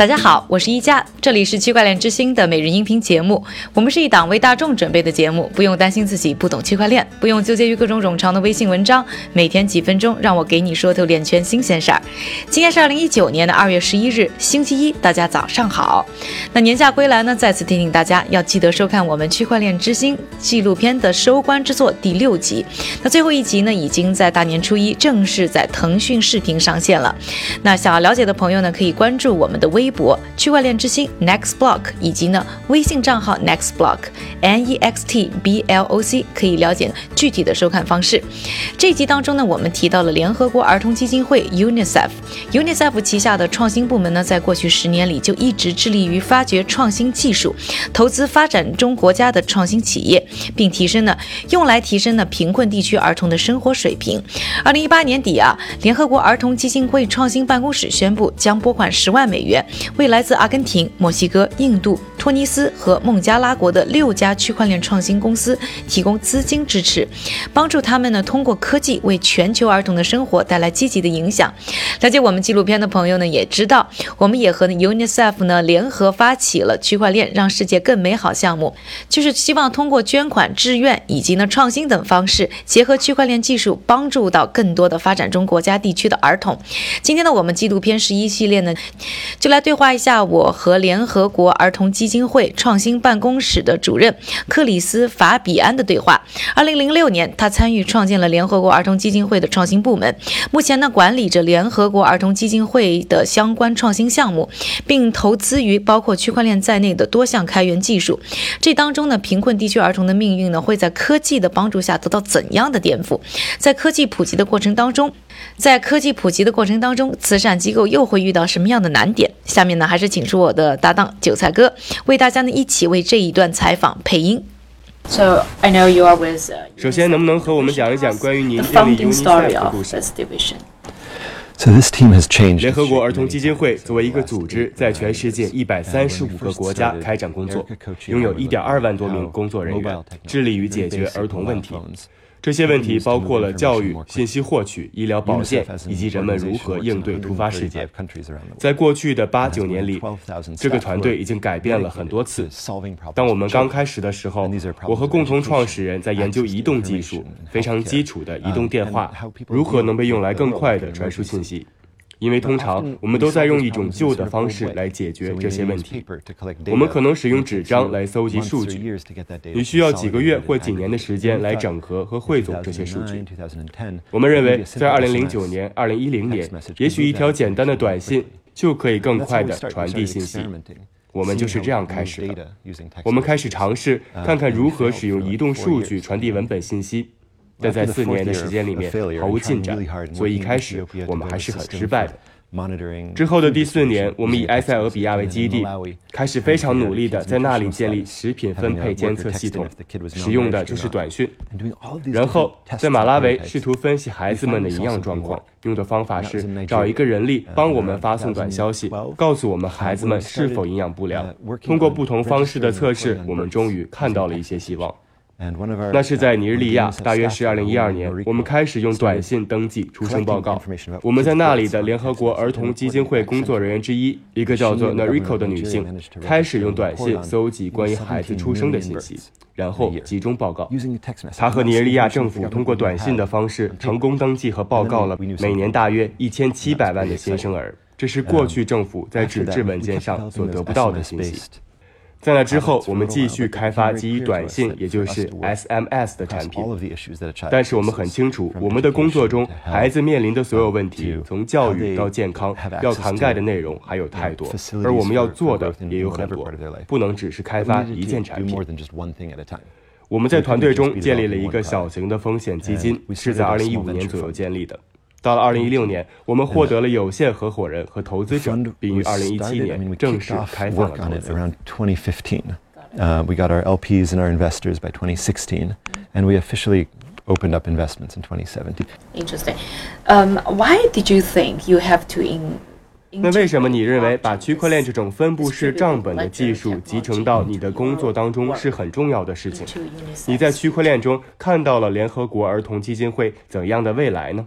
大家好，我是一加，这里是区块链之星的每日音频节目。我们是一档为大众准备的节目，不用担心自己不懂区块链，不用纠结于各种冗长的微信文章，每天几分钟，让我给你说透链圈新鲜事儿。今天是二零一九年的二月十一日，星期一，大家早上好。那年假归来呢，再次提醒大家要记得收看我们区块链之星纪录片的收官之作第六集。那最后一集呢，已经在大年初一正式在腾讯视频上线了。那想要了解的朋友呢，可以关注我们的微博“区块链之星 Next Block”，以及呢微信账号 Next Block N E X T B L O C，可以了解具体的收看方式。这集当中呢，我们提到了联合国儿童基金会 UNICEF，UNICEF 旗下的创新部门呢，在过去十年里就一直致力于发掘创新技术，投资发展中国家的创新企业，并提升呢用来提升呢贫困地区儿童的生活水平。二零一八年底啊，联合国儿童基金会创新办公室宣布将拨款十万美元，为来自阿根廷、墨西哥、印度、托尼斯和孟加拉国的六家区块链创新公司提供资金支持，帮助他们呢通过科技为全球儿童的生活带来积极的影响。了解我们纪录片的朋友呢也知道，我们也和 UNICEF 呢联合发起了区块链让世界更美好项目，就是希望通过捐款、志愿以及呢创新等方式，结合区块链技术，帮助到更多的发展中国家地区的儿童。今天呢，我们纪录片十一系列呢，就来对对话一下我和联合国儿童基金会创新办公室的主任克里斯·法比安的对话。二零零六年，他参与创建了联合国儿童基金会的创新部门，目前呢管理着联合国儿童基金会的相关创新项目，并投资于包括区块链在内的多项开源技术。这当中呢，贫困地区儿童的命运呢，会在科技的帮助下得到怎样的颠覆？在科技普及的过程当中，在科技普及的过程当中，慈善机构又会遇到什么样的难点？下面呢，还是请出我的搭档韭菜哥，为大家呢一起为这一段采访配音。So I know you are with. Uh, 首先，能不能和我们讲一讲关于您建立 founding story UNICEF 的故事？So this team has changed. 联合国儿童基金会作为一个组织，在全世界一百三十五个国家开展工作，拥有一点二万多名工作人员，致力于解决儿童问题。这些问题包括了教育、信息获取、医疗保健以及人们如何应对突发事件。在过去的八九年里，这个团队已经改变了很多次。当我们刚开始的时候，我和共同创始人在研究移动技术，非常基础的移动电话如何能被用来更快地传输信息。因为通常我们都在用一种旧的方式来解决这些问题。我们可能使用纸张来搜集数据，你需要几个月或几年的时间来整合和汇总这些数据。我们认为，在2009年、2010年，也许一条简单的短信就可以更快地传递信息。我们就是这样开始的。我们开始尝试看看如何使用移动数据传递文本信息。但在四年的时间里面毫无进展，所以一开始我们还是很失败的。之后的第四年，我们以埃塞俄比亚为基地，开始非常努力地在那里建立食品分配监测系统，使用的就是短讯。然后在马拉维试图分析孩子们的营养状况，用的方法是找一个人力帮我们发送短消息，告诉我们孩子们是否营养不良。通过不同方式的测试，我们终于看到了一些希望。那是在尼日利亚，大约是二零一二年，我们开始用短信登记出生报告。我们在那里的联合国儿童基金会工作人员之一，一个叫做 Nariko 的女性，开始用短信搜集关于孩子出生的信息，然后集中报告。她和尼日利亚政府通过短信的方式成功登记和报告了每年大约一千七百万的新生儿，这是过去政府在纸质文件上所得不到的信息。在那之后，我们继续开发基于短信，也就是 SMS 的产品。但是我们很清楚，我们的工作中，孩子面临的所有问题，从教育到健康，要涵盖的内容还有太多，而我们要做的也有很多，不能只是开发一件产品。我们在团队中建立了一个小型的风险基金，是在2015年左右建立的。到了二零一六年，我们获得了有限合伙人和投资者，并于二零一七年正式开放了投资。Around 2015, uh, we got our LPs and our investors by 2016, and we officially opened up investments in 2017. Interesting. Um, why did you think you have to in? 那为什么你认为把区块链这种分布式账本的技术集成到你的工作当中是很重要的事情？你在区块链中看到了联合国儿童基金会怎样的未来呢？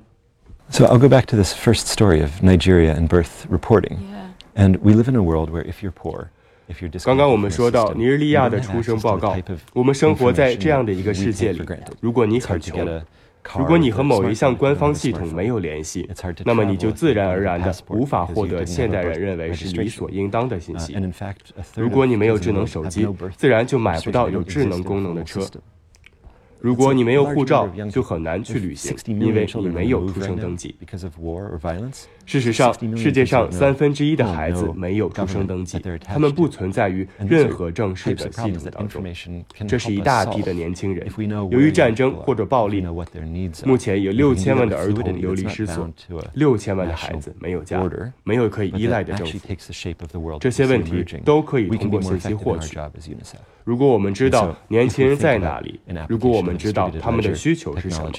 So I'll go back to this first story of Nigeria and birth reporting. And we live in a world where if you're poor, 刚刚我们说到尼日利亚的出生报告，我们生活在这样的一个世界里。如果你很穷，如果你和某一项官方系统没有联系，那么你就自然而然的无法获得现代人认为是理所应当的信息。如果你没有智能手机，自然就买不到有智能功能的车。如果你没有护照就很难去旅行因为你没有出生登记。事实上世界上三分之一的孩子没有出生登记他们不存在于任何正式的系统当中。这是一大批的年轻人。由于战争或者暴力目前有六千万的儿童流离失所六千万的孩子没有家没有可以依赖的政府这些问题都可以通过信息获取。如果我们知道年轻人在哪里如果我们知道他们的需求是什么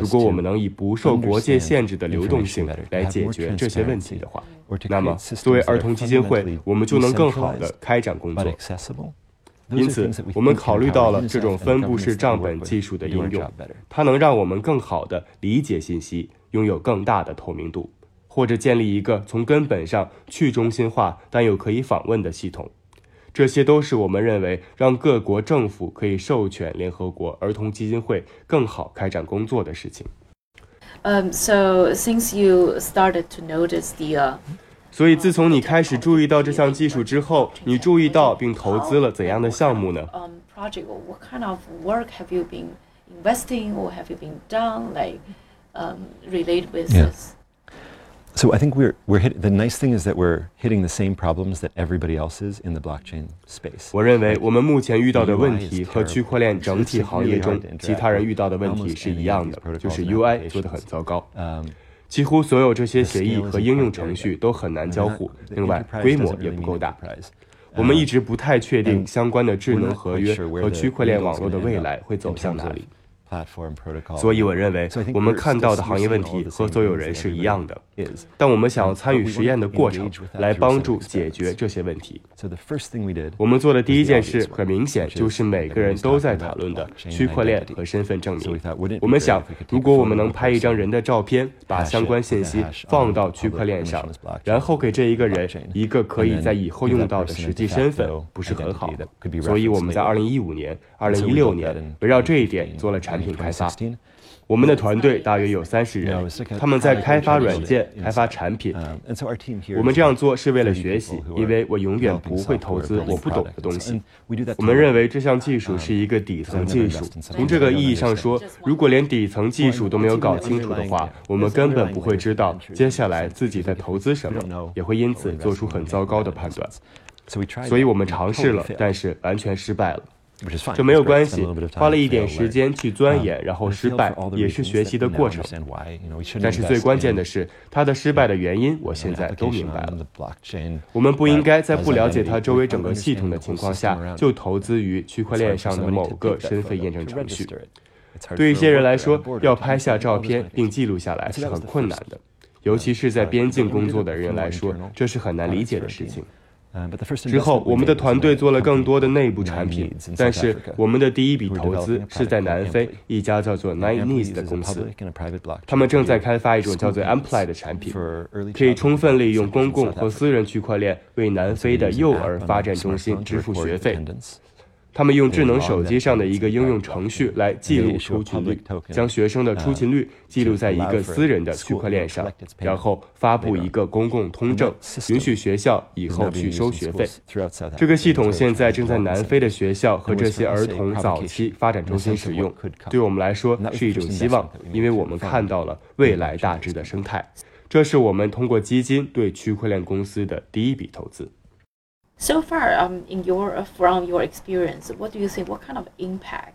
如果我们能以不受国界限制的流动性来解决解决这些问题的话那么作为儿童基金会我们就能更好的开展工作。因此我们考虑到了这种分布式账本技术的应用它能让我们更好的理解信息拥有更大的透明度或者建立一个从根本上去中心化但又可以访问的系统。这些都是我们认为让各国政府可以授权联合国儿童基金会更好开展工作的事情。Um, so since you started to notice the. Uh, 所以，自从你开始注意到这项技术之后，你注意到并投资了怎样的项目呢？Um, project what kind of work have you been investing or have you been done like, um, related with this? so i think we're we're hitting the nice thing is that we're hitting the same problems that everybody else is in the blockchain space 我认为我们目前遇到的问题和区块链整体行业中其他人遇到的问题是一样的就是 ui 做的很糟糕几乎所有这些协议和应用程序都很难交互另外规模也不够大我们一直不太确定相关的智能合约和区块链网络的未来会走向哪里所以我认为，我们看到的行业问题和所有人是一样的。但我们想要参与实验的过程，来帮助解决这些问题。我们做的第一件事，很明显就是每个人都在讨论的区块链和身份证明。我们想，如果我们能拍一张人的照片，把相关信息放到区块链上，然后给这一个人一个可以在以后用到的实际身份，不是很好？所以我们在2015年、2016年围绕这一点做了产品。品开发我们的团队大约有三十人他们在开发软件开发产品我们这样做是为了学习因为我永远不会投资我不懂的东西我们认为这项技术是一个底层技术从这个意义上说如果连底层技术都没有搞清楚的话我们根本不会知道接下来自己在投资什么也会因此做出很糟糕的判断。所以我们尝试了但是完全失败了。这没有关系花了一点时间去钻研然后失败也是学习的过程。但是最关键的是他的失败的原因我现在都明白了。我们不应该在不了解他周围整个系统的情况下就投资于区块链上的某个身份验证程序。对一些人来说要拍下照片并记录下来是很困难的尤其是在边境工作的人来说这是很难理解的事情。之后，我们的团队做了更多的内部产品，但是我们的第一笔投资是在南非一家叫做 Ninees 的公司。他们正在开发一种叫做 Ampli 的产品，可以充分利用公共和私人区块链为南非的幼儿发展中心支付学费。他们用智能手机上的一个应用程序来记录出勤率将学生的出勤率记录在一个私人的区块链上然后发布一个公共通证允许学校以后去收学费。这个系统现在正在南非的学校和这些儿童早期发展中心使用对我们来说是一种希望因为我们看到了未来大致的生态。这是我们通过基金对区块链公司的第一笔投资。So far, um, in your from your experience, what do you think? What kind of impact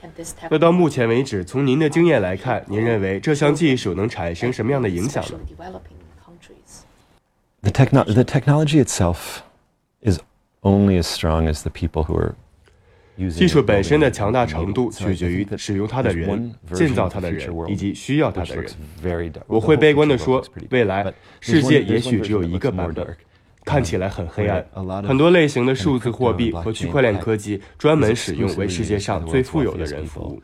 can this technology? 那到目前为止，从您的经验来看，您认为这项技术能产生什么样的影响呢？The techn the technology itself is only as strong as the people who are using it. 技术本身的强大程度取决于使用它的人、建造它的人以及需要它的人。我会悲观地说，未来世界也许只有一个版本。看起来很黑暗。很多类型的数字货币和区块链科技专门使用为世界上最富有的人服务。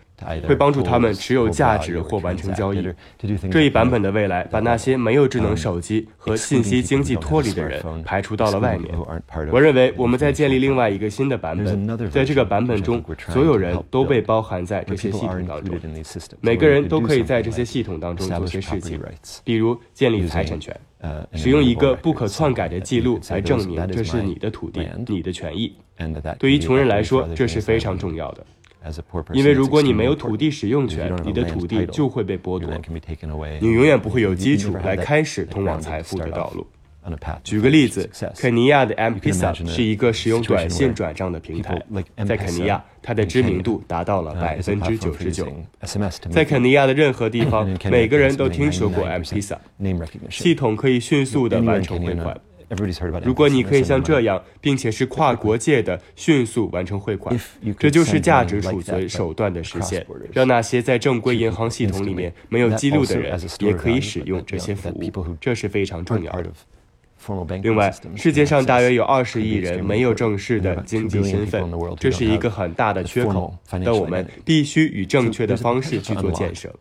会帮助他们持有价值或完成交易。这一版本的未来把那些没有智能手机和信息经济脱离的人排除到了外面。我认为我们在建立另外一个新的版本，在这个版本中，所有人都被包含在这些系统当中。每个人都可以在这些系统当中做些事情，比如建立财产权，使用一个不可篡改的记录来证明这是你的土地、你的权益。对于穷人来说，这是非常重要的。因为如果你没有土地使用权，你的土地就会被剥夺，你永远不会有基础来开始通往财富的道路。举个例子，肯尼亚的 M-Pesa 是一个使用短信转账的平台，在肯尼亚，它的知名度达到了百分之九十九。在肯尼亚的任何地方，每个人都听说过 M-Pesa，系统可以迅速地完成汇款。如果你可以像这样，并且是跨国界的迅速完成汇款，这就是价值储存手段的实现，让那些在正规银行系统里面没有记录的人也可以使用这些服务，这是非常重要的。另外，世界上大约有二十亿人没有正式的经济身份，这是一个很大的缺口，但我们必须以正确的方式去做建设。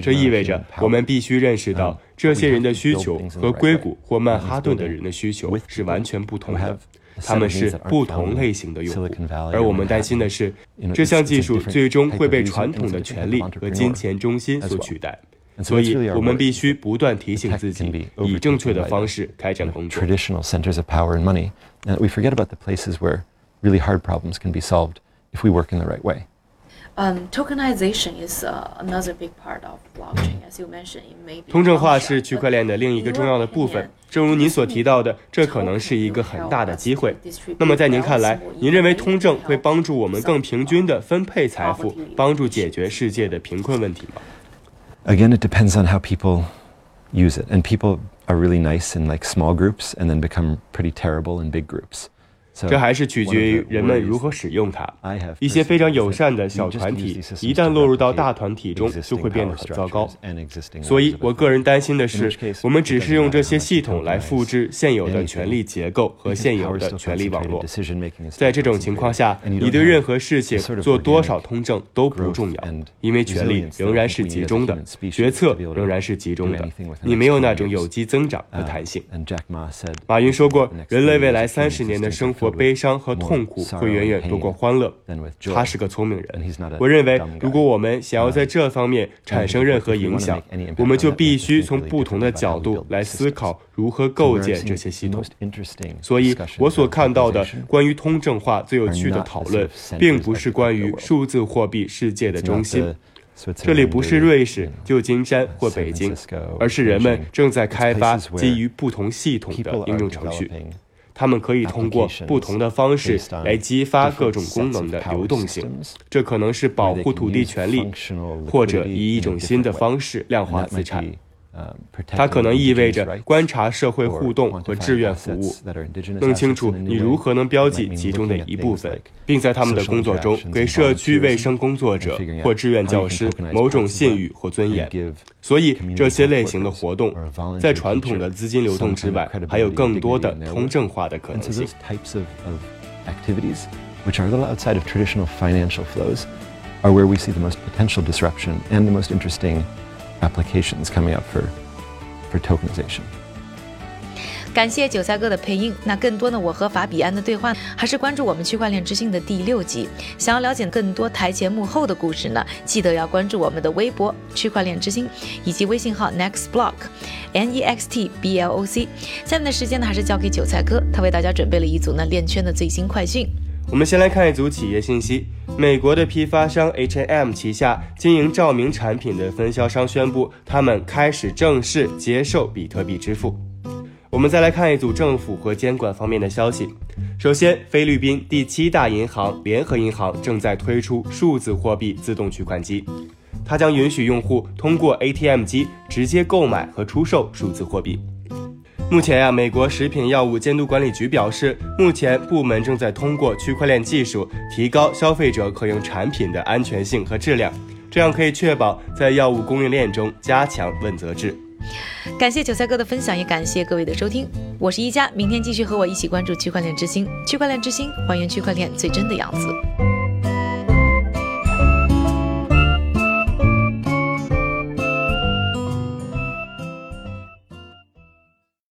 这意味着我们必须认识到，这些人的需求和硅谷或曼哈顿的人的需求是完全不同的，他们是不同类型的用户。而我们担心的是，这项技术最终会被传统的权力和金钱中心所取代。所以，我们必须不断提醒自己，以正确的方式开展工作。Traditional centers of power and money, and we forget about the places where really hard problems can be solved if we work in the right way. Um, tokenization is uh, another big part of blockchain, as you mentioned. It may be 通证化是区块链的另一个重要的部分。正如您所提到的，这可能是一个很大的机会。那么，在您看来，您认为通证会帮助我们更平均地分配财富，帮助解决世界的贫困问题吗？Again, it depends on how people use it, and people are really nice in like small groups, and then become pretty terrible in big groups. 这还是取决于人们如何使用它。一些非常友善的小团体，一旦落入到大团体中，就会变得很糟糕。所以我个人担心的是，我们只是用这些系统来复制现有的权力结构和现有的权力网络。在这种情况下，你对任何事情做多少通证都不重要，因为权力仍然是集中的，决策仍然是集中的。你没有那种有机增长和弹性。马云说过，人类未来三十年的生活。悲伤和痛苦会远远多过欢乐。他是个聪明人。我认为，如果我们想要在这方面产生任何影响，我们就必须从不同的角度来思考如何构建这些系统。所以，我所看到的关于通证化最有趣的讨论，并不是关于数字货币世界的中心。这里不是瑞士、旧金山或北京，而是人们正在开发基于不同系统的应用程序。他们可以通过不同的方式来激发各种功能的流动性，这可能是保护土地权利，或者以一种新的方式量化资产。它可能意味着观察社会互动和志愿服务，弄清楚你如何能标记其中的一部分，并在他们的工作中给社区卫生工作者或志愿教师某种信誉或尊严。所以，这些类型的活动在传统的资金流动之外，还有更多的通证化的可能性。applications coming up for for tokenization. 感谢韭菜哥的配音。那更多呢，我和法比安的对话，还是关注我们区块链之星的第六集。想要了解更多台前幕后的故事呢，记得要关注我们的微博“区块链之星”以及微信号 “next block”，N E X T B L O C。下面的时间呢，还是交给韭菜哥，他为大家准备了一组呢链圈的最新快讯。我们先来看一组企业信息。美国的批发商 H&M 旗下经营照明产品的分销商宣布，他们开始正式接受比特币支付。我们再来看一组政府和监管方面的消息。首先，菲律宾第七大银行联合银行正在推出数字货币自动取款机，它将允许用户通过 ATM 机直接购买和出售数字货币。目前呀，美国食品药物监督管理局表示，目前部门正在通过区块链技术提高消费者可用产品的安全性和质量，这样可以确保在药物供应链中加强问责制。感谢韭菜哥的分享，也感谢各位的收听。我是一加，明天继续和我一起关注区块链之星。区块链之星，还原区块链最真的样子。